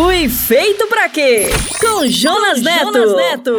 Fui feito pra quê? Com Jonas Neto. Jonas Neto.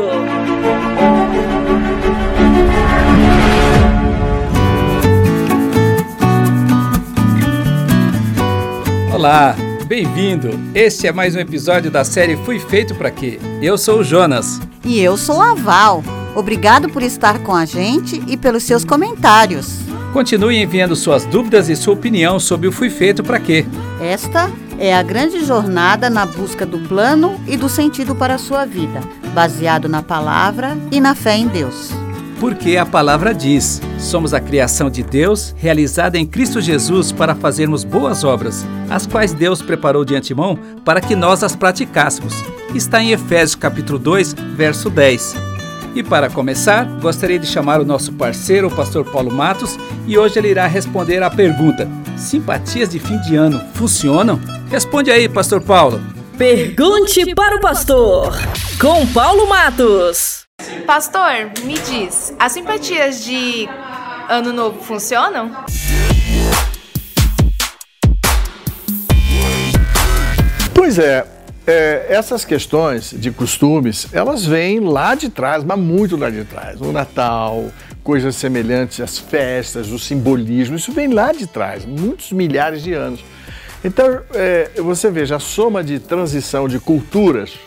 Olá, bem-vindo. Este é mais um episódio da série Fui feito pra quê? Eu sou o Jonas. E eu sou a Val. Obrigado por estar com a gente e pelos seus comentários. Continue enviando suas dúvidas e sua opinião sobre o Fui Feito para Quê. Esta é a grande jornada na busca do plano e do sentido para a sua vida, baseado na palavra e na fé em Deus. Porque a palavra diz: somos a criação de Deus, realizada em Cristo Jesus para fazermos boas obras, as quais Deus preparou de antemão para que nós as praticássemos. Está em Efésios capítulo 2, verso 10. E para começar, gostaria de chamar o nosso parceiro, o pastor Paulo Matos, e hoje ele irá responder à pergunta: simpatias de fim de ano funcionam? Responde aí, pastor Paulo. Pergunte para o pastor, com Paulo Matos. Pastor, me diz, as simpatias de ano novo funcionam? Pois é, é, essas questões de costumes, elas vêm lá de trás, mas muito lá de trás. O Natal, coisas semelhantes às festas, o simbolismo, isso vem lá de trás, muitos milhares de anos. Então, é, você veja, a soma de transição de culturas,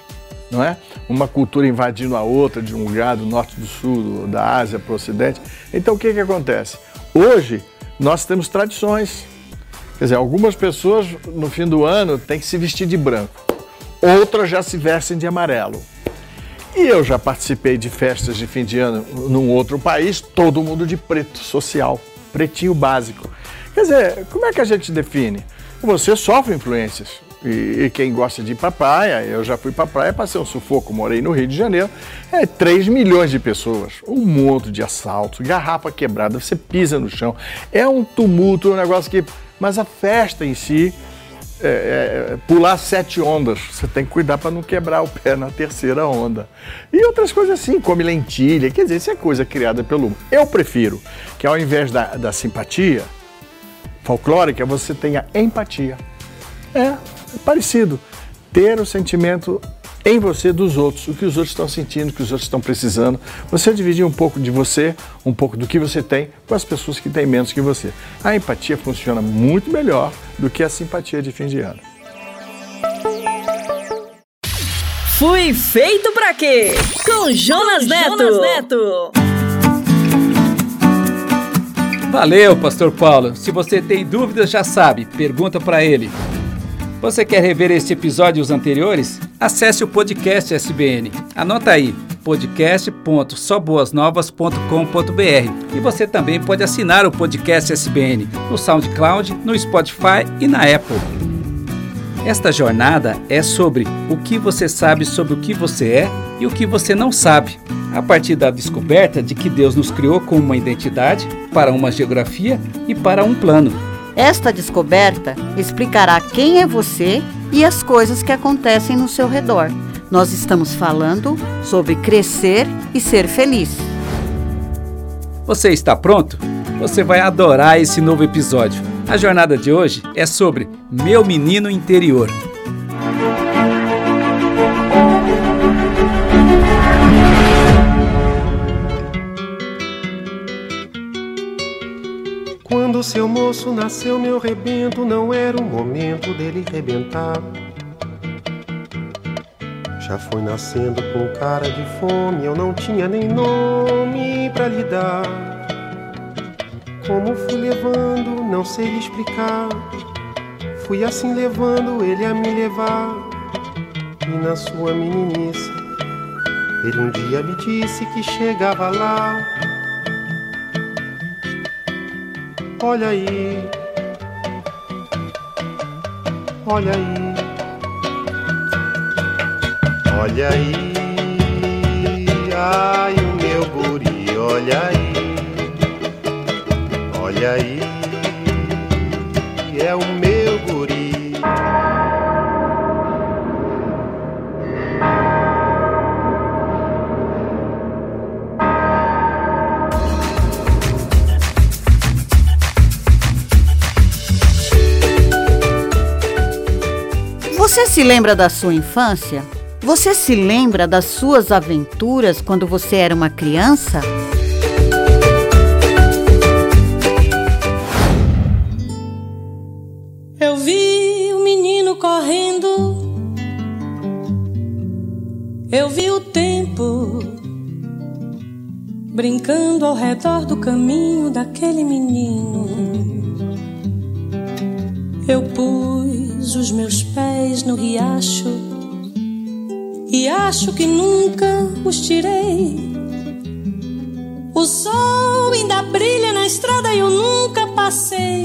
não é? Uma cultura invadindo a outra, de um lugar do norte do sul, da Ásia para o ocidente. Então, o que, que acontece? Hoje, nós temos tradições. Quer dizer, algumas pessoas no fim do ano têm que se vestir de branco outras já se vestem de amarelo. E eu já participei de festas de fim de ano num outro país, todo mundo de preto, social, pretinho básico. Quer dizer, como é que a gente define? Você sofre influências. E, e quem gosta de ir para praia, eu já fui para praia, passei um sufoco, morei no Rio de Janeiro, é 3 milhões de pessoas, um monte de assaltos, garrafa quebrada, você pisa no chão, é um tumulto, um negócio que. Mas a festa em si é, é, pular sete ondas. Você tem que cuidar para não quebrar o pé na terceira onda. E outras coisas assim, come lentilha. Quer dizer, isso é coisa criada pelo. Eu prefiro que ao invés da, da simpatia folclórica, você tenha empatia. É, é parecido. Ter o sentimento em você dos outros, o que os outros estão sentindo, o que os outros estão precisando. Você dividir um pouco de você, um pouco do que você tem, com as pessoas que têm menos que você. A empatia funciona muito melhor do que a simpatia de fim de ano. Fui feito para quê? Com Jonas Neto. Jonas Neto. Valeu, Pastor Paulo. Se você tem dúvidas, já sabe, pergunta para ele. Você quer rever este episódio e os anteriores? Acesse o podcast SBN. Anota aí, podcast.soboasnovas.com.br. E você também pode assinar o podcast SBN no SoundCloud, no Spotify e na Apple. Esta jornada é sobre o que você sabe sobre o que você é e o que você não sabe, a partir da descoberta de que Deus nos criou com uma identidade, para uma geografia e para um plano. Esta descoberta explicará quem é você e as coisas que acontecem no seu redor. Nós estamos falando sobre crescer e ser feliz. Você está pronto? Você vai adorar esse novo episódio. A jornada de hoje é sobre Meu Menino Interior. Seu moço nasceu, meu rebento, não era o momento dele rebentar. Já foi nascendo com cara de fome, eu não tinha nem nome pra lhe dar. Como fui levando, não sei explicar. Fui assim levando ele a me levar. E na sua meninice, ele um dia me disse que chegava lá. Olha aí, olha aí, olha aí, ai o meu guri, olha aí, olha aí, é o meu Você se lembra da sua infância? Você se lembra das suas aventuras quando você era uma criança? Eu vi o menino correndo. Eu vi o tempo brincando ao redor do caminho daquele menino. Eu os meus pés no riacho e acho que nunca os tirei. O sol ainda brilha na estrada e eu nunca passei.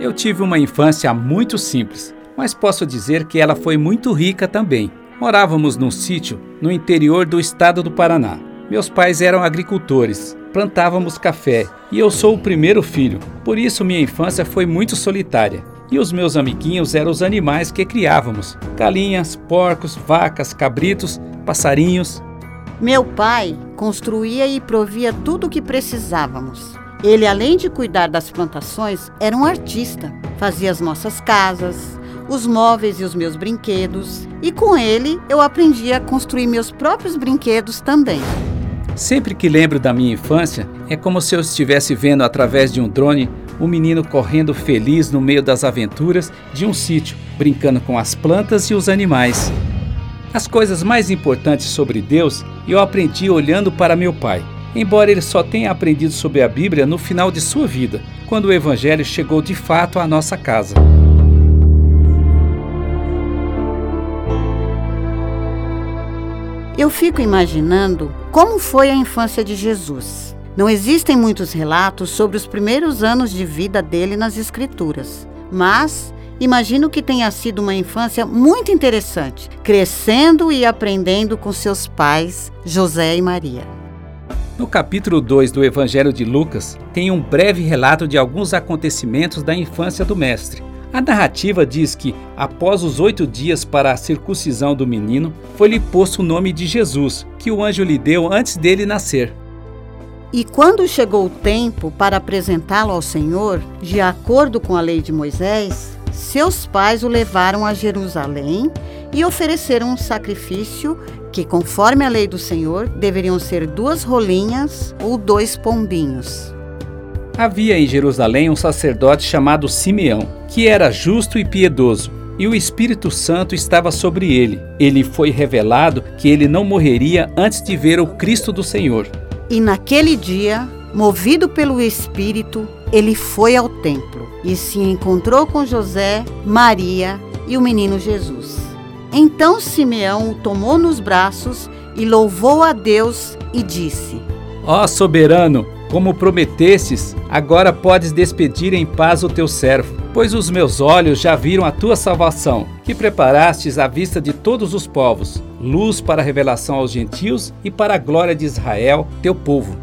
Eu tive uma infância muito simples, mas posso dizer que ela foi muito rica também. Morávamos num sítio no interior do estado do Paraná. Meus pais eram agricultores, plantávamos café e eu sou o primeiro filho, por isso minha infância foi muito solitária. E os meus amiguinhos eram os animais que criávamos: galinhas, porcos, vacas, cabritos, passarinhos. Meu pai construía e provia tudo o que precisávamos. Ele, além de cuidar das plantações, era um artista. Fazia as nossas casas, os móveis e os meus brinquedos, e com ele eu aprendi a construir meus próprios brinquedos também. Sempre que lembro da minha infância, é como se eu estivesse vendo através de um drone um menino correndo feliz no meio das aventuras de um sítio, brincando com as plantas e os animais. As coisas mais importantes sobre Deus eu aprendi olhando para meu pai, embora ele só tenha aprendido sobre a Bíblia no final de sua vida, quando o Evangelho chegou de fato à nossa casa. Eu fico imaginando como foi a infância de Jesus. Não existem muitos relatos sobre os primeiros anos de vida dele nas Escrituras, mas imagino que tenha sido uma infância muito interessante, crescendo e aprendendo com seus pais, José e Maria. No capítulo 2 do Evangelho de Lucas, tem um breve relato de alguns acontecimentos da infância do Mestre. A narrativa diz que, após os oito dias para a circuncisão do menino, foi-lhe posto o nome de Jesus, que o anjo lhe deu antes dele nascer. E quando chegou o tempo para apresentá-lo ao Senhor, de acordo com a lei de Moisés, seus pais o levaram a Jerusalém e ofereceram um sacrifício que, conforme a lei do Senhor, deveriam ser duas rolinhas ou dois pombinhos. Havia em Jerusalém um sacerdote chamado Simeão, que era justo e piedoso, e o Espírito Santo estava sobre ele. Ele foi revelado que ele não morreria antes de ver o Cristo do Senhor. E naquele dia, movido pelo Espírito, ele foi ao templo e se encontrou com José, Maria e o menino Jesus. Então Simeão o tomou nos braços e louvou a Deus e disse: Ó soberano, como prometestes, agora podes despedir em paz o teu servo, pois os meus olhos já viram a tua salvação, que preparastes à vista de todos os povos, luz para a revelação aos gentios e para a glória de Israel, teu povo.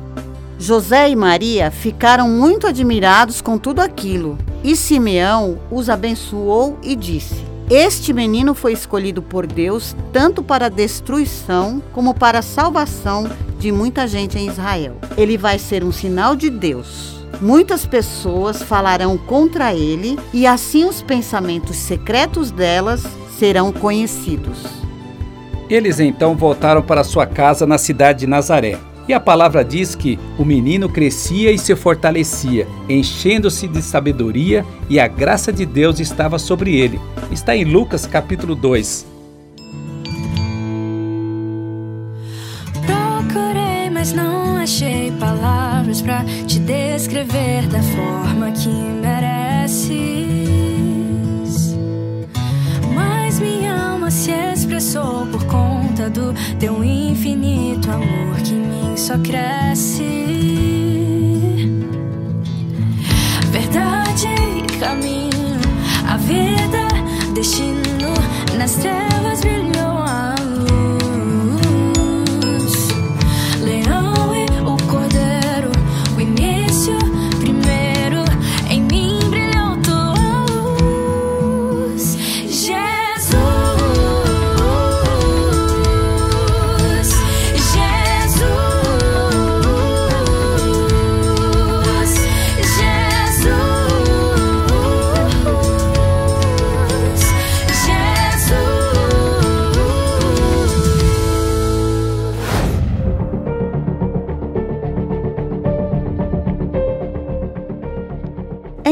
José e Maria ficaram muito admirados com tudo aquilo, e Simeão os abençoou e disse: este menino foi escolhido por Deus tanto para a destruição como para a salvação de muita gente em Israel. Ele vai ser um sinal de Deus. Muitas pessoas falarão contra ele e assim os pensamentos secretos delas serão conhecidos. Eles então voltaram para sua casa na cidade de Nazaré. E a palavra diz que o menino crescia e se fortalecia, enchendo-se de sabedoria, e a graça de Deus estava sobre ele. Está em Lucas capítulo 2. Palavras para te descrever da forma que mereces. Mas minha alma se expressou por conta do teu infinito amor que mim só cresce. Verdade, caminho, a vida, destino, nas trevas brilhou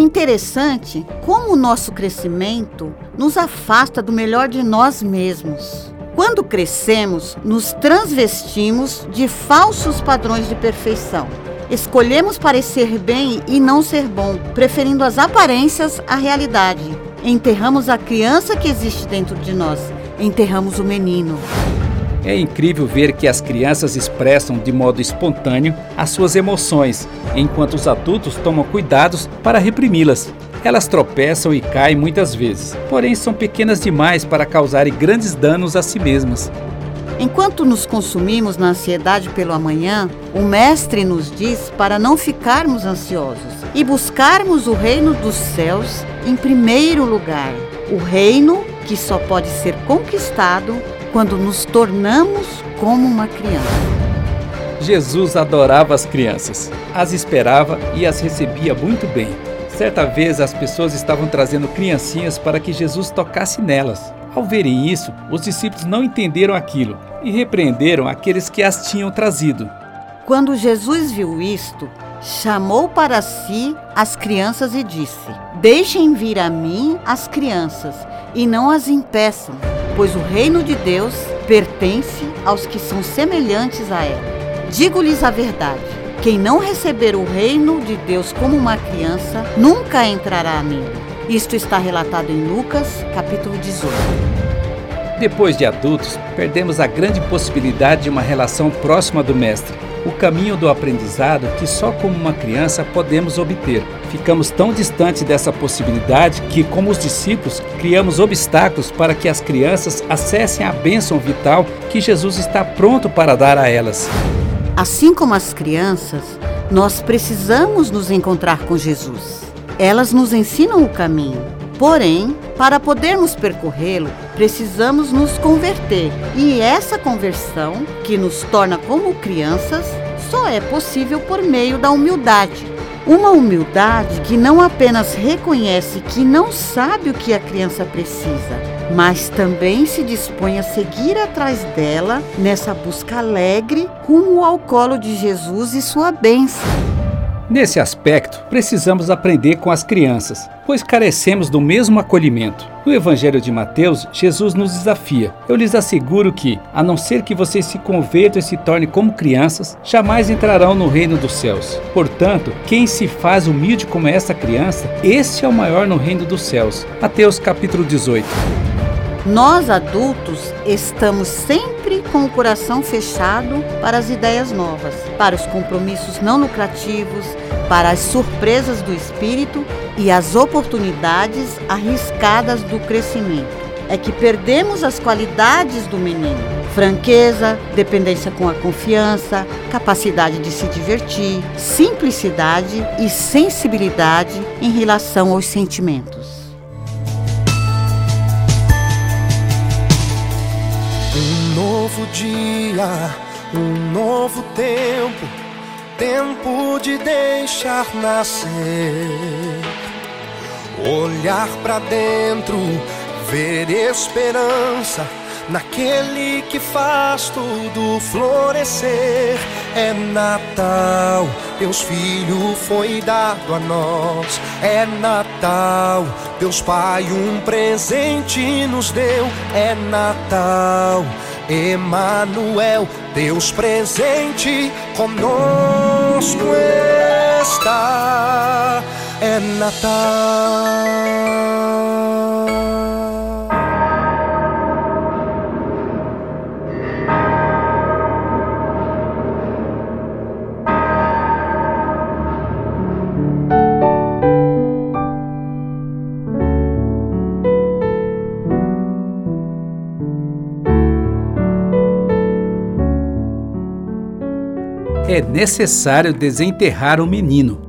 interessante como o nosso crescimento nos afasta do melhor de nós mesmos. Quando crescemos, nos transvestimos de falsos padrões de perfeição. Escolhemos parecer bem e não ser bom, preferindo as aparências à realidade. Enterramos a criança que existe dentro de nós, enterramos o menino. É incrível ver que as crianças expressam de modo espontâneo as suas emoções, enquanto os adultos tomam cuidados para reprimi-las. Elas tropeçam e caem muitas vezes, porém são pequenas demais para causarem grandes danos a si mesmas. Enquanto nos consumimos na ansiedade pelo amanhã, o Mestre nos diz para não ficarmos ansiosos e buscarmos o reino dos céus em primeiro lugar. O reino que só pode ser conquistado quando nos tornamos como uma criança. Jesus adorava as crianças, as esperava e as recebia muito bem. Certa vez as pessoas estavam trazendo criancinhas para que Jesus tocasse nelas. Ao verem isso, os discípulos não entenderam aquilo e repreenderam aqueles que as tinham trazido. Quando Jesus viu isto, chamou para si as crianças e disse: Deixem vir a mim as crianças e não as impeçam, pois o reino de Deus pertence aos que são semelhantes a ela. Digo-lhes a verdade: quem não receber o reino de Deus como uma criança, nunca entrará nele. Isto está relatado em Lucas, capítulo 18. Depois de adultos, perdemos a grande possibilidade de uma relação próxima do Mestre, o caminho do aprendizado que só como uma criança podemos obter. Ficamos tão distantes dessa possibilidade que, como os discípulos, criamos obstáculos para que as crianças acessem a bênção vital que Jesus está pronto para dar a elas. Assim como as crianças, nós precisamos nos encontrar com Jesus. Elas nos ensinam o caminho. Porém, para podermos percorrê-lo, precisamos nos converter. E essa conversão, que nos torna como crianças, só é possível por meio da humildade. Uma humildade que não apenas reconhece que não sabe o que a criança precisa, mas também se dispõe a seguir atrás dela nessa busca alegre rumo ao colo de Jesus e sua bênção. Nesse aspecto, precisamos aprender com as crianças, pois carecemos do mesmo acolhimento. No Evangelho de Mateus, Jesus nos desafia. Eu lhes asseguro que, a não ser que vocês se convertam e se tornem como crianças, jamais entrarão no reino dos céus. Portanto, quem se faz humilde como esta criança, este é o maior no reino dos céus. Mateus capítulo 18. Nós adultos estamos sempre com o coração fechado para as ideias novas, para os compromissos não lucrativos, para as surpresas do espírito e as oportunidades arriscadas do crescimento. É que perdemos as qualidades do menino: franqueza, dependência com a confiança, capacidade de se divertir, simplicidade e sensibilidade em relação aos sentimentos. Novo dia, um novo tempo, tempo de deixar nascer. Olhar para dentro, ver esperança naquele que faz tudo florescer. É Natal, Deus Filho foi dado a nós. É Natal, Deus Pai um presente nos deu. É Natal, Emanuel, Deus presente conosco está. É Natal. É necessário desenterrar o menino.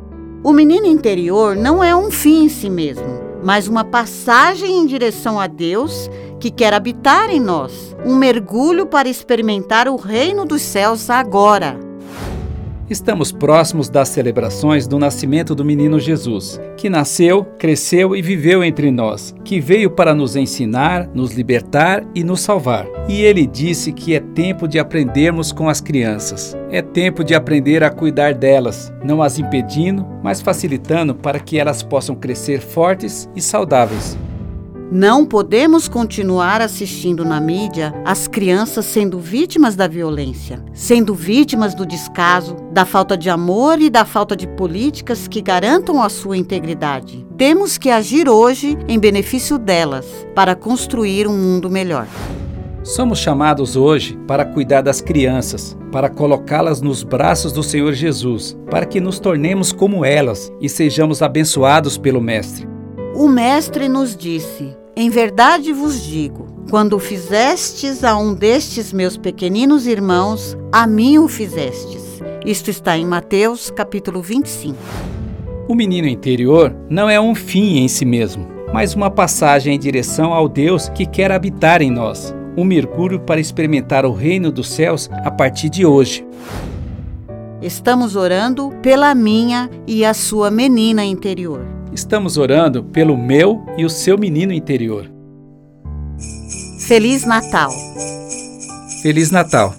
O menino interior não é um fim em si mesmo, mas uma passagem em direção a Deus que quer habitar em nós, um mergulho para experimentar o reino dos céus agora. Estamos próximos das celebrações do nascimento do menino Jesus, que nasceu, cresceu e viveu entre nós, que veio para nos ensinar, nos libertar e nos salvar. E ele disse que é tempo de aprendermos com as crianças. É tempo de aprender a cuidar delas, não as impedindo, mas facilitando para que elas possam crescer fortes e saudáveis. Não podemos continuar assistindo na mídia as crianças sendo vítimas da violência, sendo vítimas do descaso, da falta de amor e da falta de políticas que garantam a sua integridade. Temos que agir hoje em benefício delas, para construir um mundo melhor. Somos chamados hoje para cuidar das crianças, para colocá-las nos braços do Senhor Jesus, para que nos tornemos como elas e sejamos abençoados pelo Mestre. O Mestre nos disse: em verdade vos digo: quando fizestes a um destes meus pequeninos irmãos, a mim o fizestes. Isto está em Mateus, capítulo 25. O menino interior não é um fim em si mesmo, mas uma passagem em direção ao Deus que quer habitar em nós. Um mergulho para experimentar o reino dos céus a partir de hoje. Estamos orando pela minha e a sua menina interior. Estamos orando pelo meu e o seu menino interior. Feliz Natal! Feliz Natal!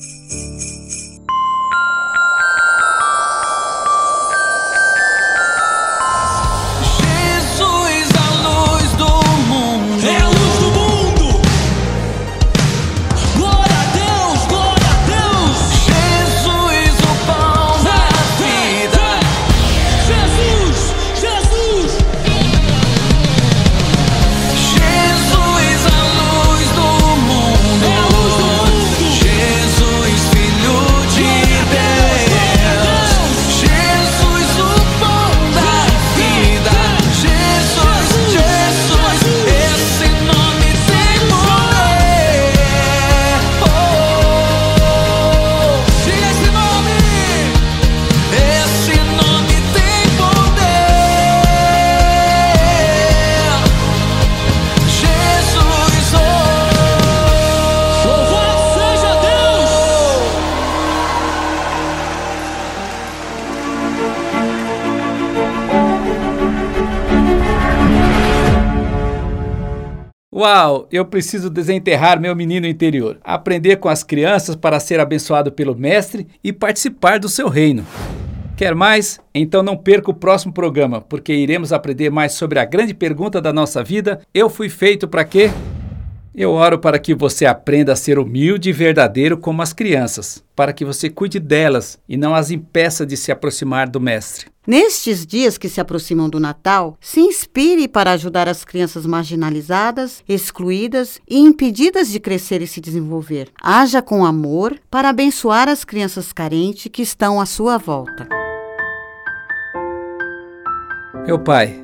Uau, eu preciso desenterrar meu menino interior, aprender com as crianças para ser abençoado pelo Mestre e participar do seu reino. Quer mais? Então não perca o próximo programa, porque iremos aprender mais sobre a grande pergunta da nossa vida: eu fui feito para quê? Eu oro para que você aprenda a ser humilde e verdadeiro como as crianças, para que você cuide delas e não as impeça de se aproximar do Mestre. Nestes dias que se aproximam do Natal, se inspire para ajudar as crianças marginalizadas, excluídas e impedidas de crescer e se desenvolver. Haja com amor para abençoar as crianças carentes que estão à sua volta. Meu Pai,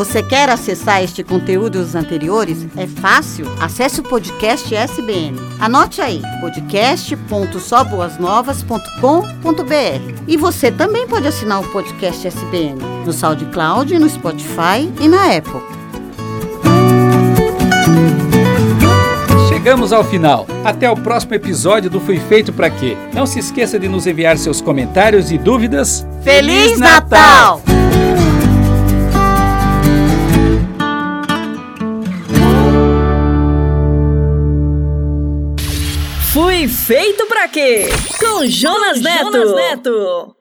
Você quer acessar este conteúdo e os anteriores? É fácil. Acesse o podcast SBN. Anote aí: podcast.soboasnovas.com.br. E você também pode assinar o podcast SBN no SoundCloud, no Spotify e na Apple. Chegamos ao final. Até o próximo episódio do Fui Feito para Quê? Não se esqueça de nos enviar seus comentários e dúvidas. Feliz Natal! Fui feito pra quê? Com Jonas, Neto. Jonas Neto.